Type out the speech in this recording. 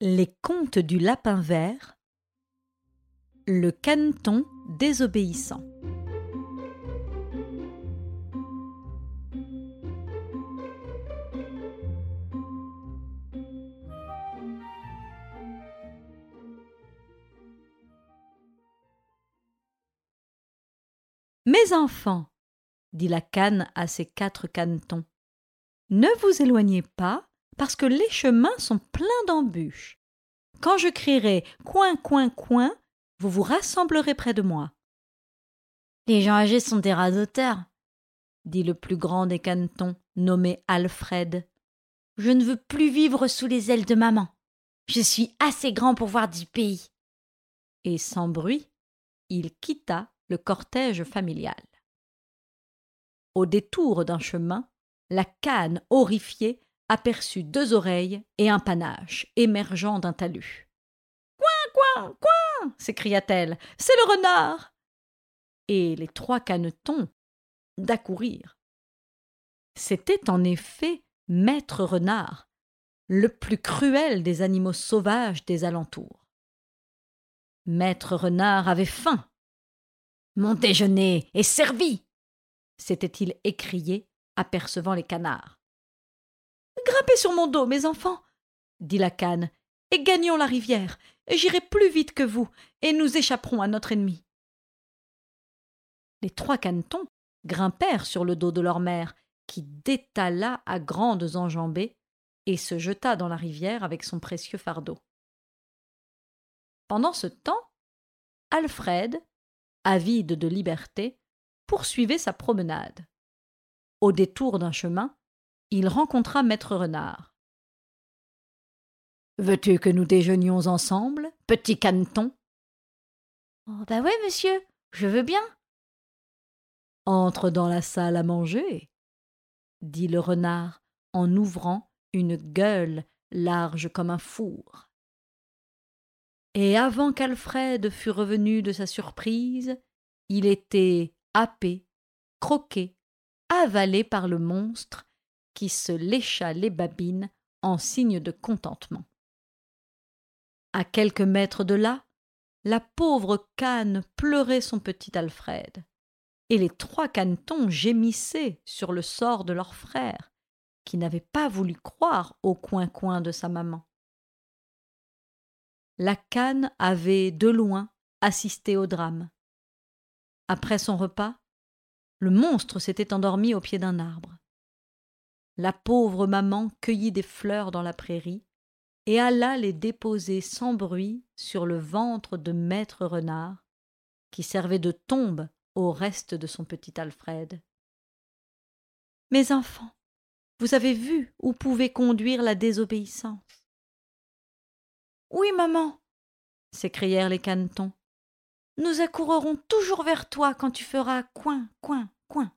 Les contes du lapin vert, le caneton désobéissant. Mes enfants, dit la canne à ses quatre canetons, ne vous éloignez pas, parce que les chemins sont pleins d'embûches. Quand je crierai coin, coin, coin, vous vous rassemblerez près de moi. Les gens âgés sont des radoteurs, dit le plus grand des canetons, nommé Alfred. Je ne veux plus vivre sous les ailes de maman. Je suis assez grand pour voir du pays. Et sans bruit, il quitta le cortège familial. Au détour d'un chemin, la canne, horrifiée, aperçut deux oreilles et un panache émergeant d'un talus. Coin, coin, coin s'écria-t-elle. C'est le renard Et les trois canetons d'accourir. C'était en effet Maître Renard, le plus cruel des animaux sauvages des alentours. Maître Renard avait faim mon déjeuner est servi s'était-il écrié, apercevant les canards. Grimpez sur mon dos, mes enfants, dit la canne, et gagnons la rivière. J'irai plus vite que vous, et nous échapperons à notre ennemi. Les trois canetons grimpèrent sur le dos de leur mère, qui détala à grandes enjambées et se jeta dans la rivière avec son précieux fardeau. Pendant ce temps, Alfred avide de liberté, poursuivait sa promenade. Au détour d'un chemin, il rencontra maître renard. Veux-tu que nous déjeunions ensemble, petit caneton? Oh, bah ouais, monsieur, je veux bien. Entre dans la salle à manger, dit le renard en ouvrant une gueule large comme un four. Et avant qu'Alfred fût revenu de sa surprise, il était happé, croqué, avalé par le monstre qui se lécha les babines en signe de contentement. À quelques mètres de là, la pauvre canne pleurait son petit Alfred, et les trois canetons gémissaient sur le sort de leur frère, qui n'avait pas voulu croire au coin-coin de sa maman la canne avait de loin assisté au drame. Après son repas, le monstre s'était endormi au pied d'un arbre. La pauvre maman cueillit des fleurs dans la prairie et alla les déposer sans bruit sur le ventre de maître renard, qui servait de tombe au reste de son petit Alfred. Mes enfants, vous avez vu où pouvait conduire la désobéissance. Oui, maman, s'écrièrent les canetons. Nous accourrons toujours vers toi quand tu feras coin, coin, coin.